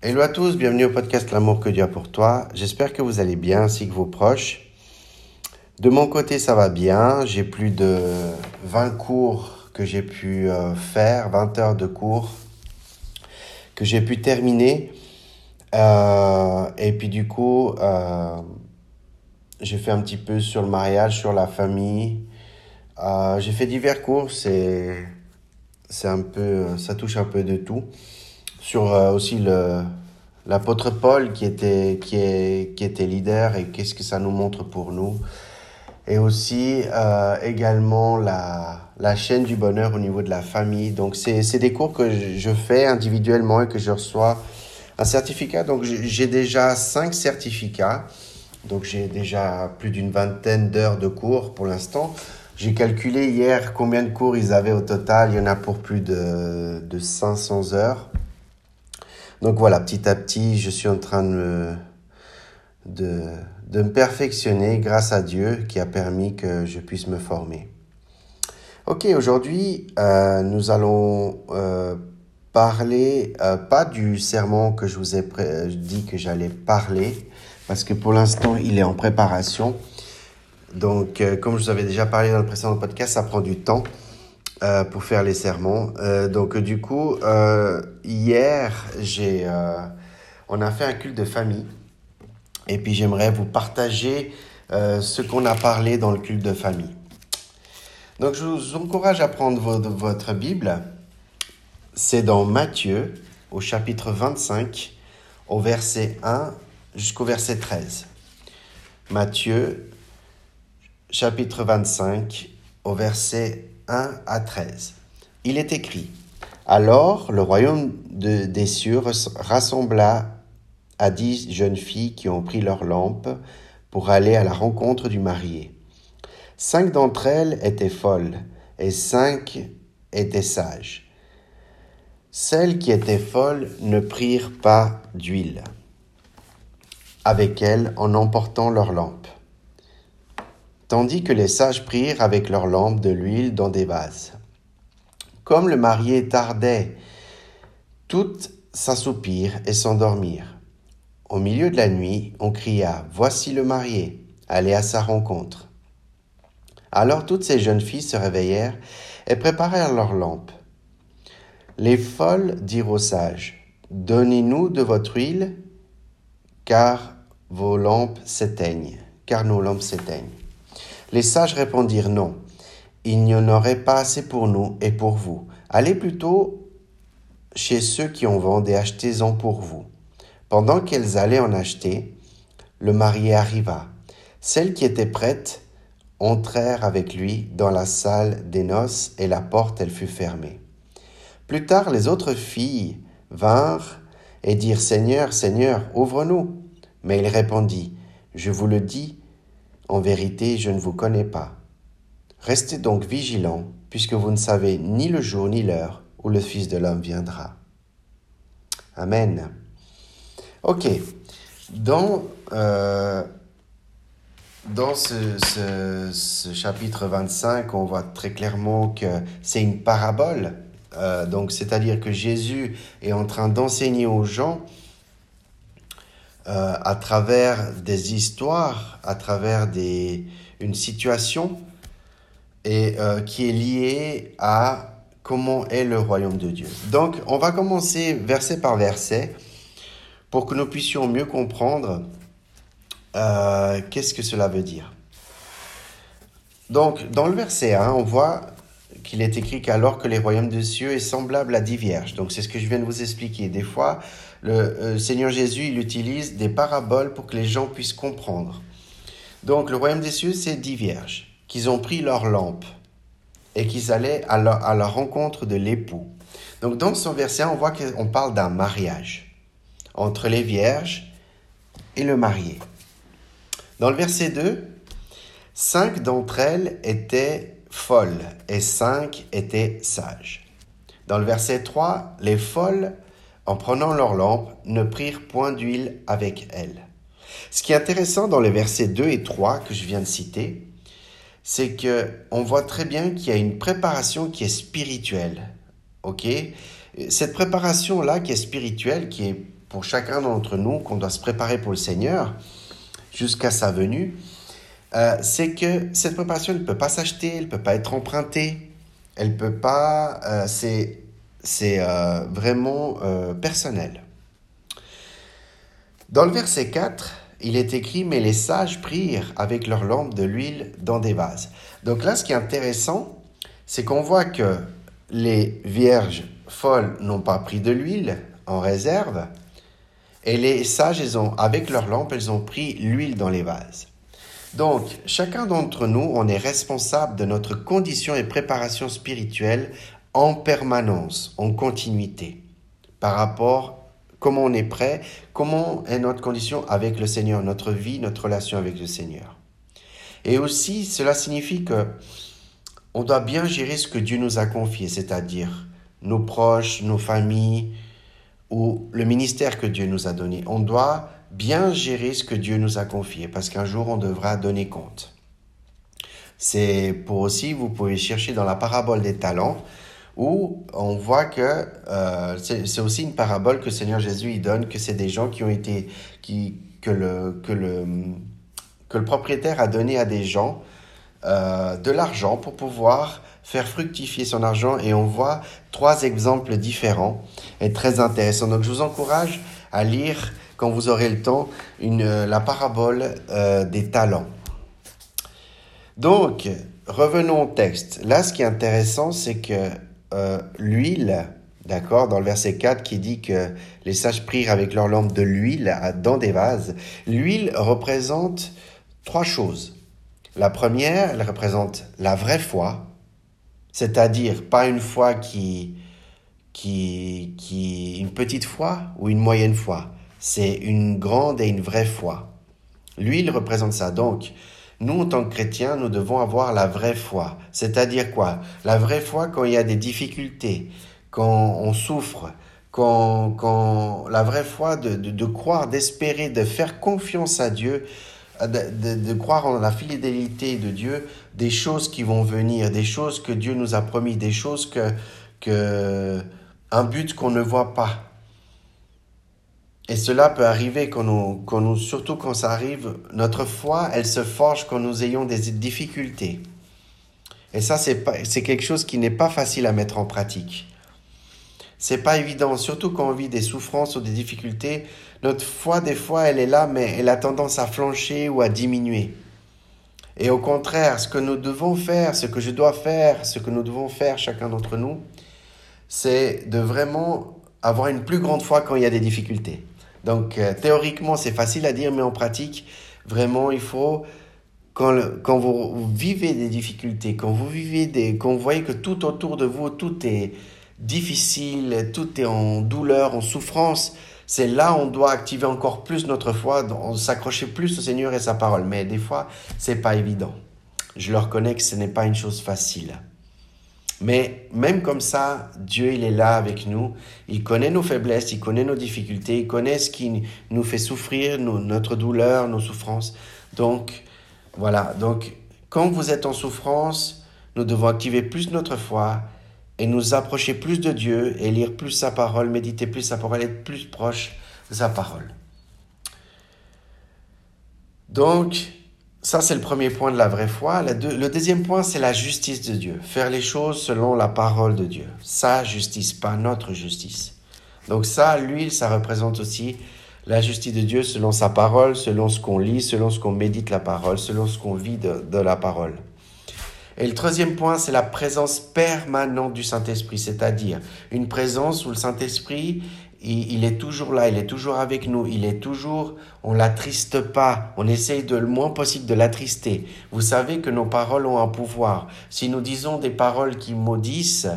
Hello à tous, bienvenue au podcast L'amour que Dieu a pour toi. J'espère que vous allez bien ainsi que vos proches. De mon côté, ça va bien. J'ai plus de 20 cours que j'ai pu euh, faire, 20 heures de cours que j'ai pu terminer. Euh, et puis du coup, euh, j'ai fait un petit peu sur le mariage, sur la famille. j'ai fait divers cours, c'est c'est un peu, ça touche un peu de tout sur euh, aussi le l'apôtre Paul qui était qui est qui était leader et qu'est-ce que ça nous montre pour nous. Et aussi euh, également la la chaîne du bonheur au niveau de la famille. Donc c'est c'est des cours que je fais individuellement et que je reçois un certificat. Donc j'ai déjà cinq certificats. Donc j'ai déjà plus d'une vingtaine d'heures de cours pour l'instant. J'ai calculé hier combien de cours ils avaient au total. Il y en a pour plus de, de 500 heures. Donc voilà, petit à petit, je suis en train de me perfectionner grâce à Dieu qui a permis que je puisse me former. Ok, aujourd'hui, euh, nous allons euh, parler, euh, pas du serment que je vous ai dit que j'allais parler, parce que pour l'instant, il est en préparation. Donc, comme je vous avais déjà parlé dans le précédent podcast, ça prend du temps. Euh, pour faire les sermons. Euh, donc du coup, euh, hier, j'ai, on a fait un culte de famille. Et puis j'aimerais vous partager ce qu'on a parlé dans le culte de famille. Donc je vous encourage à prendre votre, votre Bible. C'est dans Matthieu, au chapitre 25, au verset 1 jusqu'au verset 13. Matthieu, chapitre 25, au verset 1 à 13. Il est écrit, Alors le royaume de, des cieux rassembla à dix jeunes filles qui ont pris leurs lampes pour aller à la rencontre du marié. Cinq d'entre elles étaient folles et cinq étaient sages. Celles qui étaient folles ne prirent pas d'huile avec elles en emportant leurs lampes tandis que les sages prirent avec leurs lampes de l'huile dans des vases. Comme le marié tardait, toutes s'assoupirent et s'endormirent. Au milieu de la nuit, on cria Voici le marié, allez à sa rencontre. Alors toutes ces jeunes filles se réveillèrent et préparèrent leurs lampes. Les folles dirent aux sages Donnez-nous de votre huile, car vos lampes s'éteignent, car nos lampes s'éteignent. Les sages répondirent non. Il n'y en aurait pas assez pour nous et pour vous. Allez plutôt chez ceux qui en vendent et achetez-en pour vous. Pendant qu'elles allaient en acheter, le marié arriva. Celles qui étaient prêtes entrèrent avec lui dans la salle des noces et la porte elle fut fermée. Plus tard les autres filles vinrent et dirent Seigneur, Seigneur, ouvre-nous. Mais il répondit Je vous le dis, en vérité, je ne vous connais pas. Restez donc vigilants, puisque vous ne savez ni le jour ni l'heure où le Fils de l'homme viendra. Amen. Ok. Dans, euh, dans ce, ce, chapitre 25, on voit très clairement que c'est une parabole. Euh, donc, c'est-à-dire que Jésus est en train d'enseigner aux gens euh, à travers des histoires, à travers des, une situation et euh, qui est liée à comment est le royaume de Dieu. Donc, on va commencer verset par verset pour que nous puissions mieux comprendre euh, qu'est-ce que cela veut dire. Donc, dans le verset 1, on voit qu'il est écrit qu'alors que les royaumes des cieux est semblable à dix vierges. Donc, c'est ce que je viens de vous expliquer. Des fois, le euh, Seigneur Jésus, il utilise des paraboles pour que les gens puissent comprendre. Donc, le royaume des cieux, c'est dix vierges qui ont pris leur lampe et qu'ils allaient à la, rencontre de l'époux. Donc, dans son verset, on voit qu'on parle d'un mariage entre les vierges et le marié. Dans le verset 2, cinq d'entre elles étaient folles et cinq étaient sages. Dans le verset 3, les folles en prenant leur lampe, ne prirent point d'huile avec elles. Ce qui est intéressant dans les versets 2 et 3 que je viens de citer, c'est que on voit très bien qu'il y a une préparation qui est spirituelle. OK? Cette préparation là qui est spirituelle qui est pour chacun d'entre nous qu'on doit se préparer pour le Seigneur jusqu'à sa venue, euh, c'est que cette préparation ne peut pas s'acheter, elle ne peut pas être empruntée, elle peut pas, euh, c'est euh, vraiment personnel. Dans le verset 4, il est écrit Mais les sages prirent avec leurs lampes de l'huile dans des vases. Donc là, ce qui est intéressant, c'est qu'on voit que les vierges folles n'ont pas pris de l'huile en réserve, et les sages, ont, avec leurs lampes, elles ont pris l'huile dans les vases. Donc, chacun d'entre nous, on est responsable de notre condition et préparation spirituelle en permanence, en continuité, par rapport comment on est prêt, comment est notre condition avec le Seigneur, notre vie, notre relation avec le Seigneur. Et aussi, cela signifie que on doit bien gérer ce que Dieu nous a confié, c'est-à-dire nos proches, nos familles ou le ministère que Dieu nous a donné. On doit bien gérer ce que Dieu nous a confié parce qu'un jour on devra donner compte. C'est pour aussi, vous pouvez chercher dans la parabole des talents où on voit que euh, c'est aussi une parabole que le Seigneur Jésus il donne, que c'est des gens qui ont été, qui, que, le, que, le, que le propriétaire a donné à des gens euh, de l'argent pour pouvoir faire fructifier son argent et on voit trois exemples différents et très intéressants. Donc je vous encourage à lire quand vous aurez le temps euh, la parabole euh, des talents. Donc revenons au texte. Là ce qui est intéressant c'est que l'huile, d'accord, dans le verset 4 qui dit que les sages prirent avec leur lampe de l'huile dans des vases, l'huile représente trois choses. La première, elle représente la vraie foi, c'est-à-dire pas une foi qui, qui, qui, une petite foi ou une moyenne foi. C'est une grande et une vraie foi. L'huile représente ça. Donc, nous, en tant que chrétiens, nous devons avoir la vraie foi. C'est-à-dire quoi? La vraie foi quand il y a des difficultés, quand on souffre, quand, quand la vraie foi de, de, de croire, d'espérer, de faire confiance à Dieu, de, croire en la fidélité de Dieu, des choses qui vont venir, des choses que Dieu nous a promis, des choses que, que un but qu'on ne voit pas. Et cela peut arriver quand nous, quand nous, surtout quand ça arrive, notre foi, elle se forge quand nous ayons des difficultés. Et ça, c'est quelque chose qui n'est pas facile à mettre en pratique. C'est pas évident, surtout quand on vit des souffrances ou des difficultés. Notre foi, des fois, elle est là, mais elle a tendance à flancher ou à diminuer. Et au contraire, ce que nous devons faire, ce que je dois faire, ce que nous devons faire chacun d'entre nous, c'est de vraiment avoir une plus grande foi quand il y a des difficultés. Donc euh, théoriquement, c'est facile à dire, mais en pratique, vraiment, il faut quand, quand vous vivez des difficultés, quand vous vivez des, quand vous voyez que tout autour de vous, tout est difficile, tout est en douleur, en souffrance, c'est là on doit activer encore plus notre foi, s'accrocher plus au Seigneur et sa parole. Mais des fois, c'est pas évident. Je le reconnais que ce n'est pas une chose facile. Mais même comme ça, Dieu, il est là avec nous. Il connaît nos faiblesses, il connaît nos difficultés, il connaît ce qui nous fait souffrir, notre douleur, nos souffrances. Donc, voilà. Donc, quand vous êtes en souffrance, nous devons activer plus notre foi et nous approcher plus de Dieu et lire plus sa parole, méditer plus sa parole, être plus proche de sa parole. Donc, ça c'est le premier point de la vraie foi. Le, deuxième point, c'est la justice de Dieu. Faire les choses selon la parole de Dieu. Sa justice, pas notre justice. Donc ça, lui, ça représente aussi la justice de Dieu selon sa parole, selon ce qu'on lit, selon ce qu'on médite la parole, selon ce qu'on vit de la parole. Et le troisième point, c'est la présence permanente du Saint-Esprit, c'est-à-dire une présence où le Saint-Esprit, il, est toujours là, il est toujours avec nous, il est toujours, on l'attriste pas, on essaye de le moins possible de l'attrister. Vous savez que nos paroles ont un pouvoir. Si nous disons des paroles qui maudissent,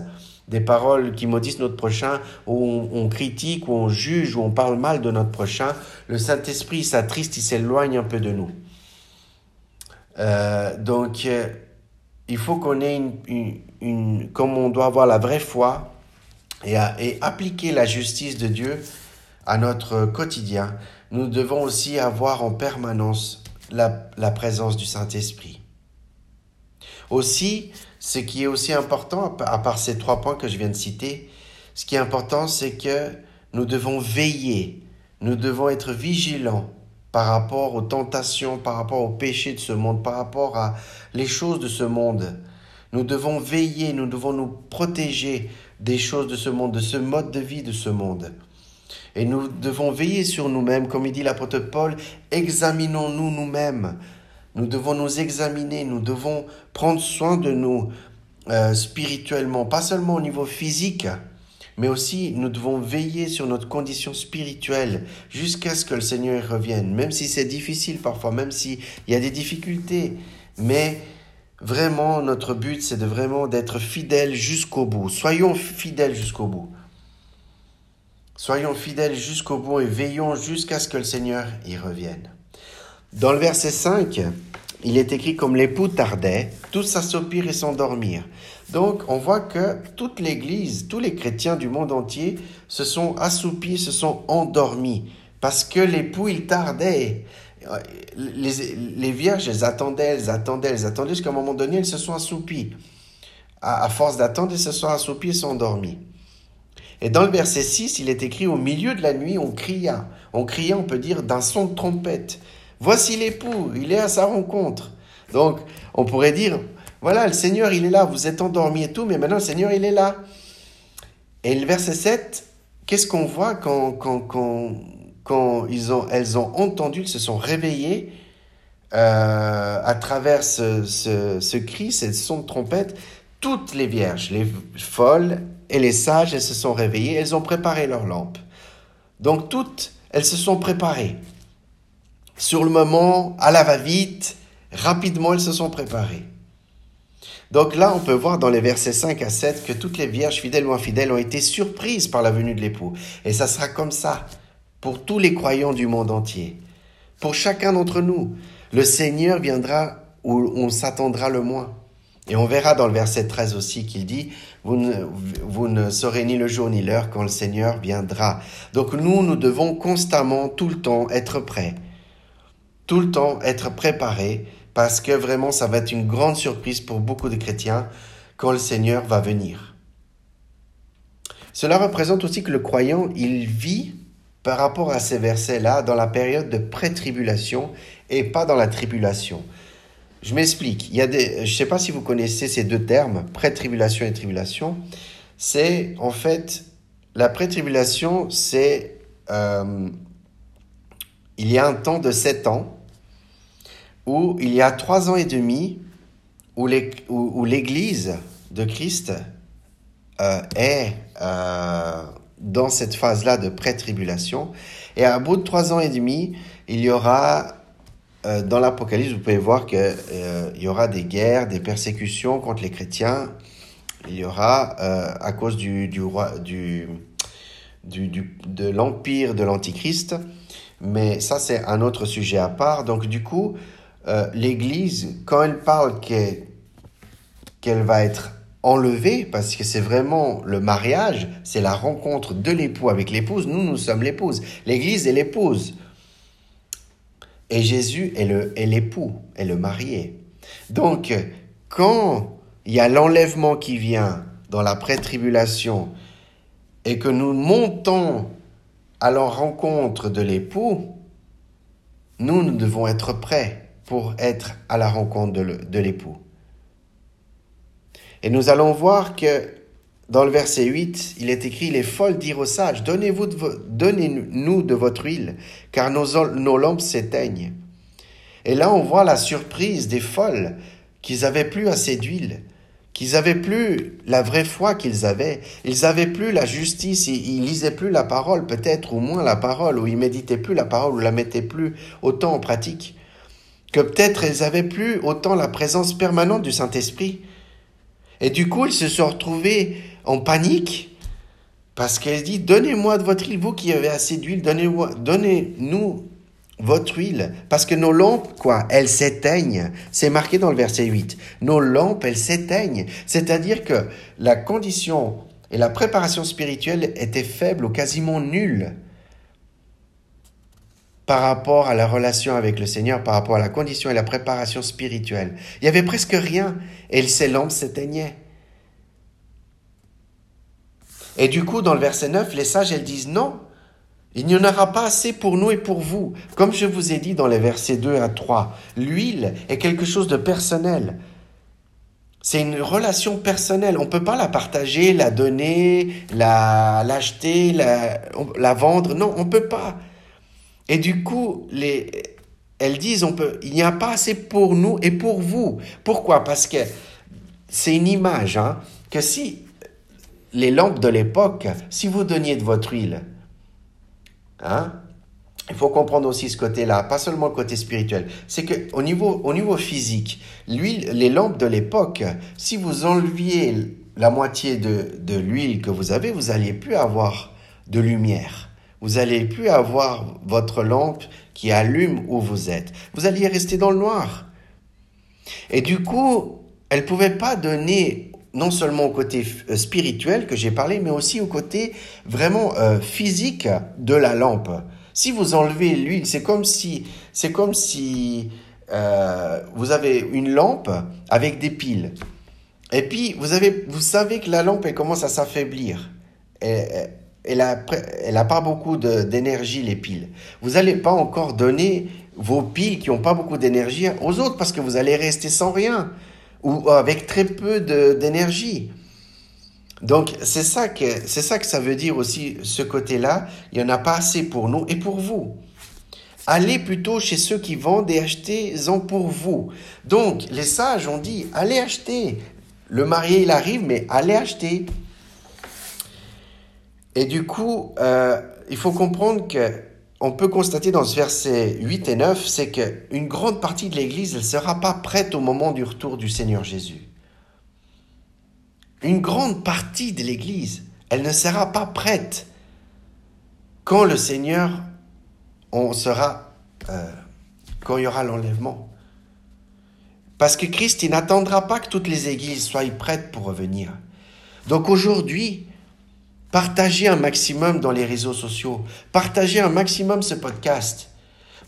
des paroles qui maudissent notre prochain, où on, critique, où on juge, où on parle mal de notre prochain, le Saint-Esprit s'attriste, il s'éloigne un peu de nous. Euh, donc, euh, il faut qu'on ait une, une, comme on doit avoir la vraie foi et, appliquer la justice de Dieu à notre quotidien, nous devons aussi avoir en permanence la, la présence du Saint-Esprit. Aussi, ce qui est aussi important, à part ces trois points que je viens de citer, ce qui est important, c'est que nous devons veiller nous devons être vigilants par rapport aux tentations, par rapport aux péchés de ce monde, par rapport à les choses de ce monde. Nous devons veiller, nous devons nous protéger des choses de ce monde, de ce mode de vie de ce monde. Et nous devons veiller sur nous-mêmes, comme il dit l'apôtre Paul, examinons-nous nous-mêmes. Nous devons nous examiner, nous devons prendre soin de nous euh, spirituellement, pas seulement au niveau physique, mais aussi nous devons veiller sur notre condition spirituelle jusqu'à ce que le Seigneur revienne, même si c'est difficile parfois, même s'il y a des difficultés. Mais vraiment, notre but, c'est de vraiment d'être fidèles jusqu'au bout. Soyons fidèles jusqu'au bout. Soyons fidèles jusqu'au bout et veillons jusqu'à ce que le Seigneur y revienne. Dans le verset 5, il est écrit comme l'époux tardait, tous s'assoupirent et s'endormirent. Donc, on voit que toute l'Église, tous les chrétiens du monde entier se sont assoupis, se sont endormis, parce que l'époux, il tardait. Les, vierges, elles attendaient, elles attendaient, elles attendaient, jusqu'à un moment donné, elles se sont assoupies. À, force d'attendre, elles se sont assoupies et sont endormies. Et dans le verset 6, il est écrit, au milieu de la nuit, on cria. On cria, on peut dire, d'un son de trompette. Voici l'époux, il est à sa rencontre. Donc, on pourrait dire, voilà, le Seigneur, il est là, vous êtes endormis et tout, mais maintenant le Seigneur, il est là. Et le verset 7, qu'est-ce qu'on voit quand, quand, quand, quand ils ont, elles ont entendu, elles se sont réveillées euh, à travers ce, cri, ce son de trompette Toutes les vierges, les folles et les sages, elles se sont réveillées, elles ont préparé leurs lampes. Donc toutes, elles se sont préparées sur le moment, à la va-vite, rapidement, elles se sont préparées. Donc là, on peut voir dans les versets 5 à 7 que toutes les vierges, fidèles ou infidèles, ont été surprises par la venue de l'époux. Et ça sera comme ça pour tous les croyants du monde entier. Pour chacun d'entre nous, le Seigneur viendra où on s'attendra le moins. Et on verra dans le verset 13 aussi qu'il dit, vous ne, saurez ni le jour ni l'heure quand le Seigneur viendra. Donc nous, nous devons constamment, tout le temps, être prêts tout le temps être préparé parce que vraiment ça va être une grande surprise pour beaucoup de chrétiens quand le Seigneur va venir. Cela représente aussi que le croyant, il vit par rapport à ces versets-là dans la période de pré-tribulation et pas dans la tribulation. Je m'explique. Il y a des, je ne sais pas si vous connaissez ces deux termes, pré-tribulation et tribulation. C'est en fait la pré-tribulation, c'est euh, il y a un temps de sept ans où il y a trois ans et demi où l'Église de Christ euh, est euh, dans cette phase-là de pré-tribulation. Et à bout de trois ans et demi, il y aura, euh, dans l'Apocalypse, vous pouvez voir qu'il y aura des guerres, des persécutions contre les chrétiens. Il y aura, à cause du, du, du, du de l'empire de l'Antichrist, mais ça c'est un autre sujet à part. Donc du coup, euh, l'Église, quand elle parle qu'elle va être enlevée, parce que c'est vraiment le mariage, c'est la rencontre de l'époux avec l'épouse, nous, nous sommes l'épouse. L'Église est l'épouse. Et Jésus est l'époux, est, est le marié. Donc, quand il y a l'enlèvement qui vient dans la pré-tribulation et que nous montons à la rencontre de l'époux, nous, nous devons être prêts pour être à la rencontre de l'époux. Et nous allons voir que dans le verset 8, il est écrit, les folles dirent aux sages, donnez-nous de votre huile, car nos, lampes s'éteignent. Et là, on voit la surprise des folles, qu'ils avaient plus assez d'huile, qu'ils avaient plus la vraie foi qu'ils avaient, ils avaient plus la justice, ils, ils lisaient plus la parole, peut-être, ou moins la parole, ou ils méditaient plus la parole, ou la mettaient plus autant en pratique que peut-être elles avaient plus autant la présence permanente du Saint-Esprit. Et du coup, elles se sont retrouvées en panique parce qu'elle dit Donnez-moi de votre huile, vous qui avez assez d'huile, donnez-nous votre huile. Parce que nos lampes, quoi, elles s'éteignent. C'est marqué dans le verset 8. Nos lampes, elles s'éteignent. C'est-à-dire que la condition et la préparation spirituelle étaient faibles ou quasiment nulles par rapport à la relation avec le Seigneur, par rapport à la condition et la préparation spirituelle. Il y avait presque rien et ces lampes s'éteignaient. Et du coup, dans le verset 9, les sages, elles disent non, Il n'y en aura pas assez pour nous et pour vous. Comme je vous ai dit dans les versets 2 à 3, l'huile est quelque chose de personnel. C'est une relation personnelle. On ne peut pas la partager, la donner, la, l'acheter, la, la vendre. Non, on ne peut pas. Et du coup, les, elles disent, on peut, il n'y a pas assez pour nous et pour vous. Pourquoi? Parce que c'est une image, hein, que si les lampes de l'époque, si vous donniez de votre huile, Hein? Il faut comprendre aussi ce côté-là, pas seulement le côté spirituel. C'est que au niveau, au niveau physique, l'huile, les lampes de l'époque, si vous enleviez la moitié de, de l'huile que vous avez, vous n'alliez plus avoir de lumière. Vous n'allez plus avoir votre lampe qui allume où vous êtes. Vous alliez rester dans le noir. Et du coup, elle ne pouvait pas donner non seulement au côté euh, spirituel que j'ai parlé, mais aussi au côté vraiment euh, physique de la lampe. Si vous enlevez l'huile, c'est comme si, c'est comme si euh, vous avez une lampe avec des piles. Et puis vous avez, vous savez que la lampe elle commence à s'affaiblir. Elle, elle a, pas beaucoup d'énergie les piles. Vous n'allez pas encore donner vos piles qui n'ont pas beaucoup d'énergie aux autres parce que vous allez rester sans rien ou avec très peu d'énergie. Donc c'est ça que ça que ça veut dire aussi ce côté-là. Il y en a pas assez pour nous et pour vous. Allez plutôt chez ceux qui vendent et achetez-en pour vous. Donc les sages ont dit allez acheter. Le marié il arrive mais allez acheter. Et du coup euh, il faut comprendre que on peut constater dans ce verset 8 et 9, c'est qu'une grande partie de l'Église ne sera pas prête au moment du retour du Seigneur Jésus. Une grande partie de l'Église, elle ne sera pas prête quand le Seigneur, on sera, euh, quand il y aura l'enlèvement. Parce que Christ, il n'attendra pas que toutes les églises soient prêtes pour revenir. Donc aujourd'hui, Partagez un maximum dans les réseaux sociaux. Partagez un maximum ce podcast.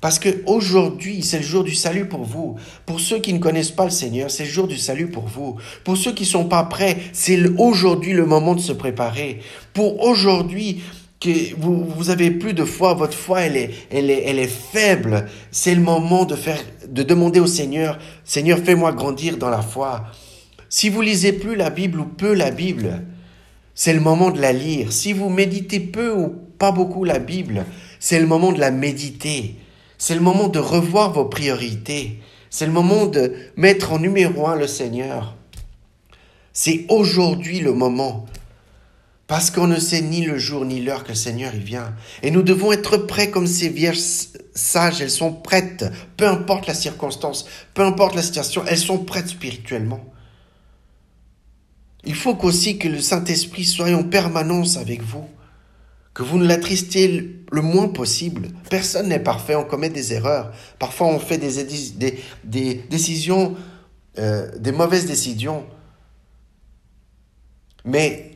Parce que aujourd'hui, c'est le jour du salut pour vous. Pour ceux qui ne connaissent pas le Seigneur, c'est le jour du salut pour vous. Pour ceux qui sont pas prêts, c'est aujourd'hui le moment de se préparer. Pour aujourd'hui, que vous, vous avez plus de foi, votre foi, elle est, elle est, elle est faible. C'est le moment de faire, de demander au Seigneur, Seigneur, fais-moi grandir dans la foi. Si vous lisez plus la Bible ou peu la Bible, c'est le moment de la lire. Si vous méditez peu ou pas beaucoup la Bible, c'est le moment de la méditer. C'est le moment de revoir vos priorités. C'est le moment de mettre en numéro un le Seigneur. C'est aujourd'hui le moment. Parce qu'on ne sait ni le jour ni l'heure que le Seigneur y vient. Et nous devons être prêts comme ces vierges sages. Elles sont prêtes. Peu importe la circonstance, peu importe la situation, elles sont prêtes spirituellement. Il faut qu'aussi que le Saint-Esprit soit en permanence avec vous, que vous ne l'attristiez le moins possible. Personne n'est parfait, on commet des erreurs. Parfois on fait des, décisions, euh, des mauvaises décisions. Mais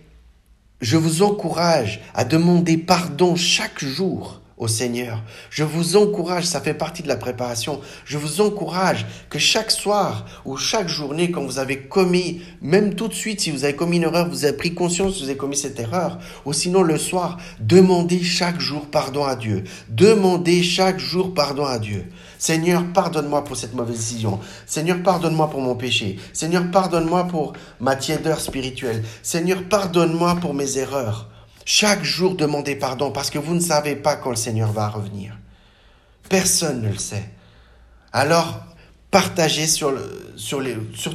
je vous encourage à demander pardon chaque jour au Seigneur. Je vous encourage, ça fait partie de la préparation, je vous encourage que chaque soir ou chaque journée, quand vous avez commis, même tout de suite, si vous avez commis une erreur, vous avez pris conscience que vous avez commis cette erreur, ou sinon le soir, demandez chaque jour pardon à Dieu. Demandez chaque jour pardon à Dieu. Seigneur, pardonne-moi pour cette mauvaise décision. Seigneur, pardonne-moi pour mon péché. Seigneur, pardonne-moi pour ma tiédeur spirituelle. Seigneur, pardonne-moi pour mes erreurs. Chaque jour, demandez pardon parce que vous ne savez pas quand le Seigneur va revenir. Personne ne le sait. Alors, partagez sur, sur,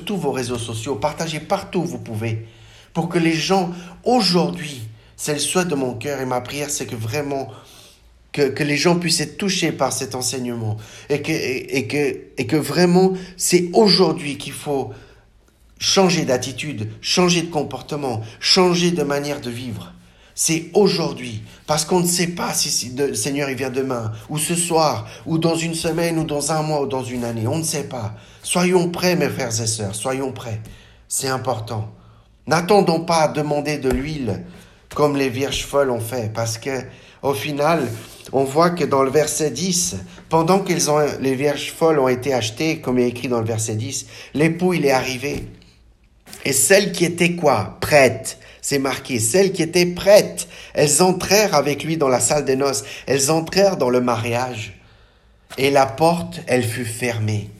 tous vos réseaux sociaux, partagez partout où vous pouvez, pour que les gens, aujourd'hui, c'est le souhait de mon cœur et ma prière, c'est que vraiment, que, que, les gens puissent être touchés par cet enseignement et que, et, que, et que vraiment, c'est aujourd'hui qu'il faut changer d'attitude, changer de comportement, changer de manière de vivre. C'est aujourd'hui, parce qu'on ne sait pas si le Seigneur il vient demain, ou ce soir, ou dans une semaine, ou dans un mois, ou dans une année. On ne sait pas. Soyons prêts, mes frères et sœurs, soyons prêts. C'est important. N'attendons pas à demander de l'huile comme les vierges folles ont fait, parce que au final, on voit que dans le verset 10, pendant que les vierges folles ont été achetées, comme il est écrit dans le verset 10, l'époux il est arrivé. Et celle qui était quoi? Prête c'est marqué, celles qui étaient prêtes, elles entrèrent avec lui dans la salle des noces, elles entrèrent dans le mariage, et la porte, elle fut fermée.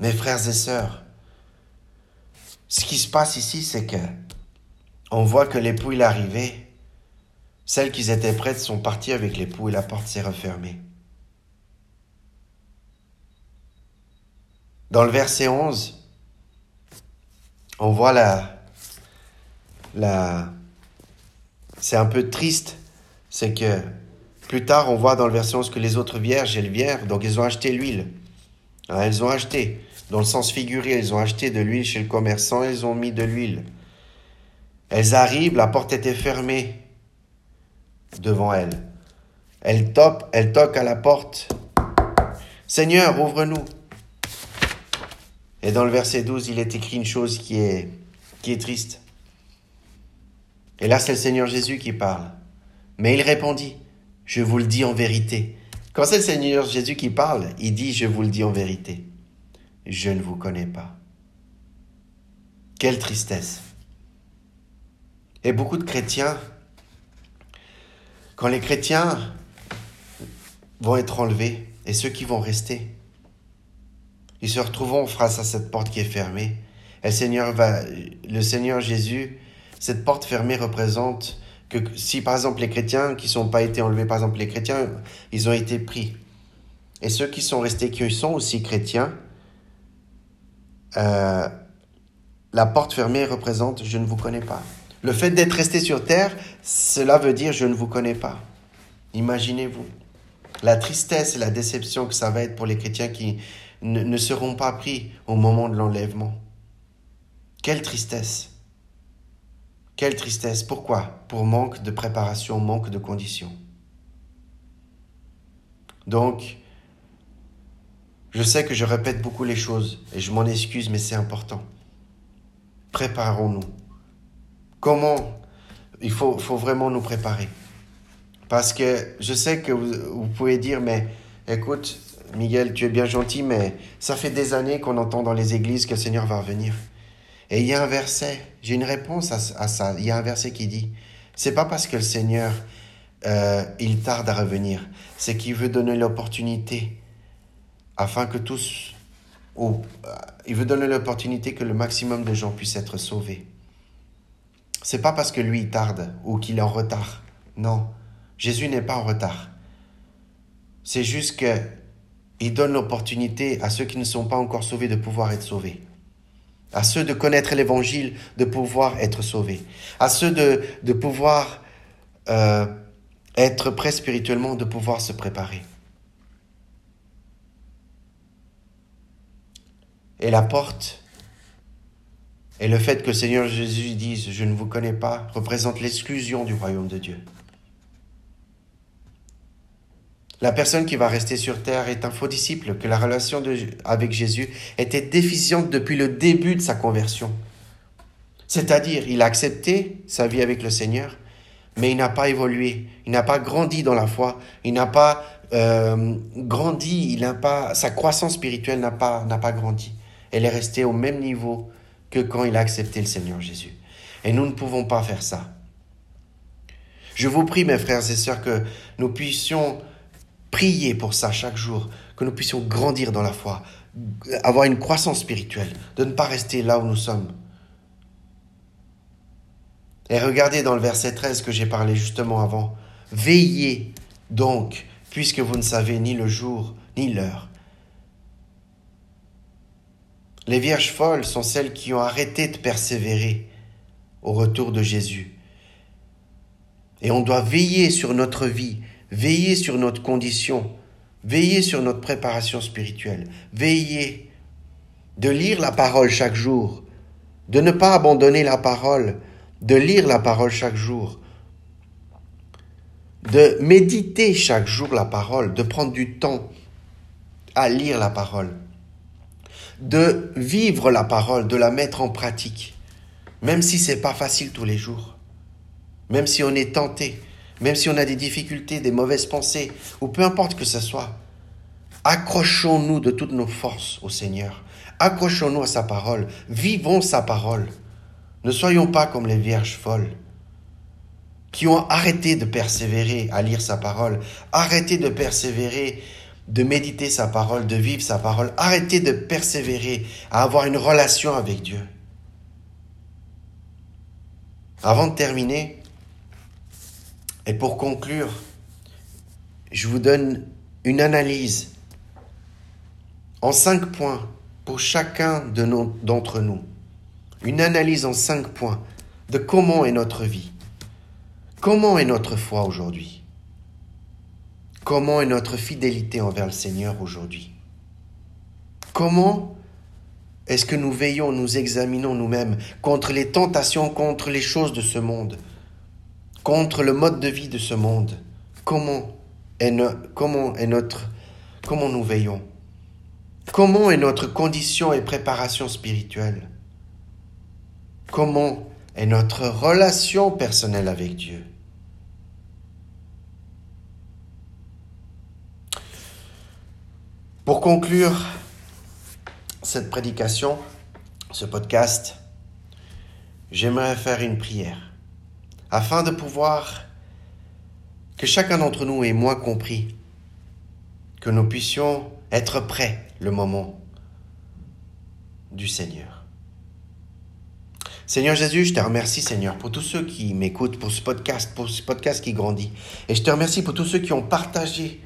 Mes frères et sœurs, ce qui se passe ici, c'est que on voit que l'époux est arrivé, celles qui étaient prêtes sont parties avec l'époux et la porte s'est refermée. Dans le verset 11, on voit la, la, c'est un peu triste, c'est que plus tard on voit dans le verset 11 que les autres vierges, elles vierent, donc elles ont acheté l'huile. Hein, elles ont acheté, dans le sens figuré, elles ont acheté de l'huile chez le commerçant, elles ont mis de l'huile. Elles arrivent, la porte était fermée devant elles. Elles, topent, elles toquent à la porte. Seigneur, ouvre-nous. Et dans le verset 12, il est écrit une chose qui est, qui est triste. Et là, c'est le Seigneur Jésus qui parle. Mais il répondit, je vous le dis en vérité. Quand c'est le Seigneur Jésus qui parle, il dit, je vous le dis en vérité. Je ne vous connais pas. Quelle tristesse. Et beaucoup de chrétiens, quand les chrétiens vont être enlevés, et ceux qui vont rester, ils se retrouveront face à cette porte qui est fermée. Et le Seigneur le Seigneur Jésus, cette porte fermée représente que si par exemple les chrétiens qui sont pas été enlevés, par exemple les chrétiens, ils ont été pris. Et ceux qui sont restés, qui sont aussi chrétiens, euh, la porte fermée représente je ne vous connais pas. Le fait d'être resté sur terre, cela veut dire je ne vous connais pas. Imaginez-vous la tristesse et la déception que ça va être pour les chrétiens qui ne, seront pas pris au moment de l'enlèvement. Quelle tristesse. Quelle tristesse. Pourquoi? Pour manque de préparation, manque de conditions. Donc, je sais que je répète beaucoup les choses et je m'en excuse, mais c'est important. Préparons-nous. Comment? Il faut, vraiment nous préparer. Parce que je sais que vous, vous pouvez dire, mais écoute, Miguel, tu es bien gentil, mais ça fait des années qu'on entend dans les églises que le Seigneur va revenir. Et il y a un verset, j'ai une réponse à, ça. Il y a un verset qui dit, c'est pas parce que le Seigneur, euh, il tarde à revenir, c'est qu'il veut donner l'opportunité afin que tous, ou euh, il veut donner l'opportunité que le maximum de gens puissent être sauvés. C'est pas parce que lui il tarde ou qu'il est en retard. Non, Jésus n'est pas en retard. C'est juste que il donne l'opportunité à ceux qui ne sont pas encore sauvés de pouvoir être sauvés. À ceux de connaître l'évangile, de pouvoir être sauvés. À ceux de, pouvoir euh, être prêts spirituellement, de pouvoir se préparer. Et la porte et le fait que le Seigneur Jésus dise Je ne vous connais pas représente l'exclusion du royaume de Dieu. La personne qui va rester sur terre est un faux disciple, que la relation avec Jésus était déficiente depuis le début de sa conversion. C'est-à-dire, il a accepté sa vie avec le Seigneur, mais il n'a pas évolué, il n'a pas grandi dans la foi, il n'a pas euh, grandi, il n'a pas, sa croissance spirituelle n'a pas, n'a pas grandi. Elle est restée au même niveau que quand il a accepté le Seigneur Jésus. Et nous ne pouvons pas faire ça. Je vous prie, mes frères et sœurs, que nous puissions prier pour ça chaque jour, que nous puissions grandir dans la foi, avoir une croissance spirituelle, de ne pas rester là où nous sommes. Et regardez dans le verset 13 que j'ai parlé justement avant. Veillez donc, puisque vous ne savez ni le jour ni l'heure. Les vierges folles sont celles qui ont arrêté de persévérer au retour de Jésus. Et on doit veiller sur notre vie, Veillez sur notre condition, veillez sur notre préparation spirituelle, veillez de lire la parole chaque jour, de ne pas abandonner la parole, de lire la parole chaque jour, de méditer chaque jour la parole, de prendre du temps à lire la parole, de vivre la parole, de la mettre en pratique, même si c'est pas facile tous les jours, même si on est tenté, même si on a des difficultés, des mauvaises pensées, ou peu importe que ce soit, accrochons-nous de toutes nos forces au Seigneur. Accrochons-nous à sa parole. Vivons sa parole. Ne soyons pas comme les vierges folles qui ont arrêté de persévérer à lire sa parole, arrêté de persévérer, de méditer sa parole, de vivre sa parole, arrêté de persévérer à avoir une relation avec Dieu. Avant de terminer, et pour conclure, je vous donne une analyse en cinq points pour chacun d'entre nous. Une analyse en cinq points de comment est notre vie. Comment est notre foi aujourd'hui? Comment est notre fidélité envers le Seigneur aujourd'hui? Comment est-ce que nous veillons, nous examinons nous-mêmes contre les tentations, contre les choses de ce monde, contre le mode de vie de ce monde Comment est, nous veillons? Comment est notre condition et préparation spirituelle? Comment est notre relation personnelle avec Dieu? Pour conclure cette prédication, ce podcast, j'aimerais faire une prière afin de pouvoir que chacun d'entre nous ait moins compris, que nous puissions être prêts le moment du Seigneur. Seigneur Jésus, je te remercie Seigneur pour tous ceux qui m'écoutent, pour ce podcast, pour ce podcast qui grandit. Et je te remercie pour tous ceux qui ont partagé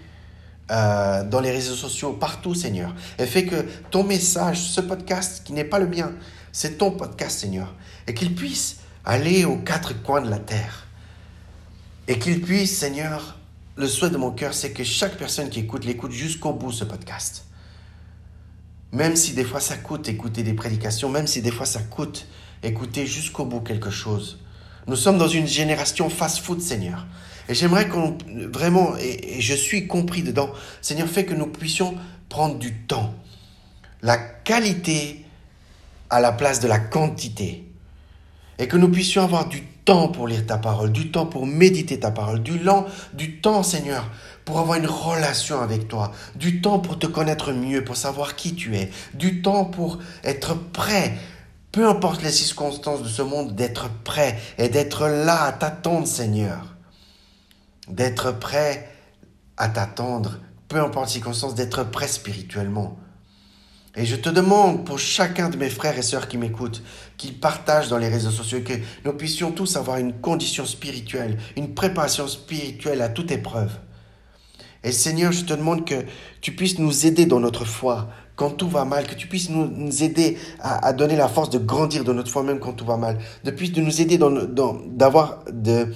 euh, dans les réseaux sociaux, partout, Seigneur. Et fais que ton message, ce podcast qui n'est pas le mien, c'est ton podcast, Seigneur. Et qu'il puisse aller aux quatre coins de la terre. Et qu'il puisse, Seigneur, le souhait de mon cœur, c'est que chaque personne qui écoute l'écoute jusqu'au bout, ce podcast. Même si des fois ça coûte écouter des prédications, même si des fois ça coûte écouter jusqu'au bout quelque chose. Nous sommes dans une génération fast-food, Seigneur. Et j'aimerais qu'on vraiment, et, je suis compris dedans, Seigneur, fais que nous puissions prendre du temps. La qualité à la place de la quantité. Et que nous puissions avoir du temps pour lire ta parole, du temps pour méditer ta parole, du, lent, du temps, Seigneur, pour avoir une relation avec toi, du temps pour te connaître mieux, pour savoir qui tu es, du temps pour être prêt, peu importe les circonstances de ce monde, d'être prêt et d'être là à t'attendre, Seigneur d'être prêt à t'attendre, peu importe les circonstances, d'être prêt spirituellement. Et je te demande pour chacun de mes frères et sœurs qui m'écoutent, qui partagent dans les réseaux sociaux, que nous puissions tous avoir une condition spirituelle, une préparation spirituelle à toute épreuve. Et Seigneur, je te demande que tu puisses nous aider dans notre foi quand tout va mal, que tu puisses nous, aider à, donner la force de grandir dans notre foi même quand tout va mal, de de nous aider d'avoir de,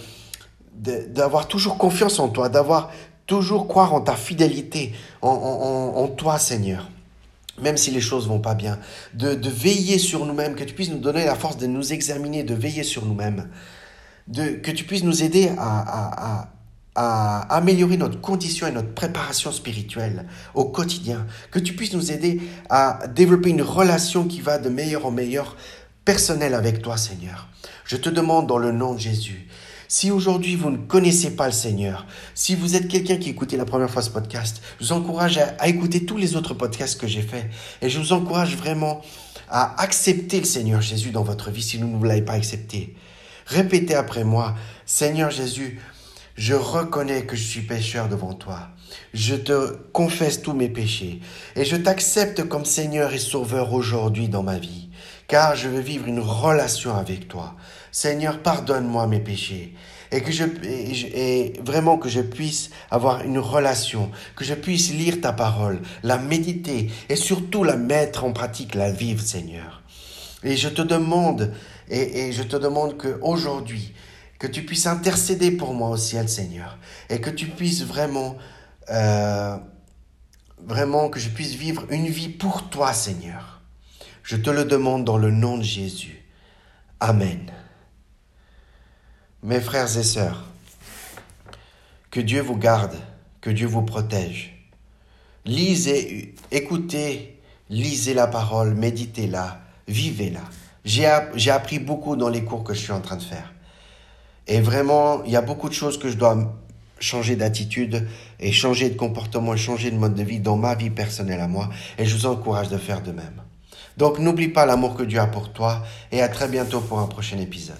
d'avoir toujours confiance en toi, d'avoir toujours croire en ta fidélité, en, toi, Seigneur. Même si les choses vont pas bien, de, veiller sur nous-mêmes, que tu puisses nous donner la force de nous examiner, de veiller sur nous-mêmes, que tu puisses nous aider à, à améliorer notre condition et notre préparation spirituelle au quotidien, que tu puisses nous aider à développer une relation qui va de meilleur en meilleur personnel avec toi, Seigneur. Je te demande dans le nom de Jésus si aujourd'hui vous ne connaissez pas le Seigneur, si vous êtes quelqu'un qui écoutait la première fois ce podcast, je vous encourage à, écouter tous les autres podcasts que j'ai faits. Et je vous encourage vraiment à accepter le Seigneur Jésus dans votre vie si vous ne l'avez pas accepté. Répétez après moi, Seigneur Jésus, je reconnais que je suis pécheur devant toi. Je te confesse tous mes péchés et je t'accepte comme Seigneur et Sauveur aujourd'hui dans ma vie, car je veux vivre une relation avec toi. Seigneur, pardonne-moi mes péchés. Et que je, et, vraiment que je puisse avoir une relation, que je puisse lire ta parole, la méditer et surtout la mettre en pratique, la vivre, Seigneur. Et je te demande, et, et je te demande que aujourd'hui, que tu puisses intercéder pour moi au ciel, Seigneur, et que tu puisses vraiment, euh, vraiment que je puisse vivre une vie pour toi, Seigneur. Je te le demande dans le nom de Jésus. Amen. Mes frères et sœurs, que Dieu vous garde, que Dieu vous protège. Lisez, écoutez, lisez la parole, méditez-la, vivez-la. J'ai appris beaucoup dans les cours que je suis en train de faire. Et vraiment, il y a beaucoup de choses que je dois changer d'attitude et changer de comportement et changer de mode de vie dans ma vie personnelle à moi. Et je vous encourage de faire de même Donc n'oublie pas l'amour que Dieu a pour toi et à très bientôt pour un prochain épisode.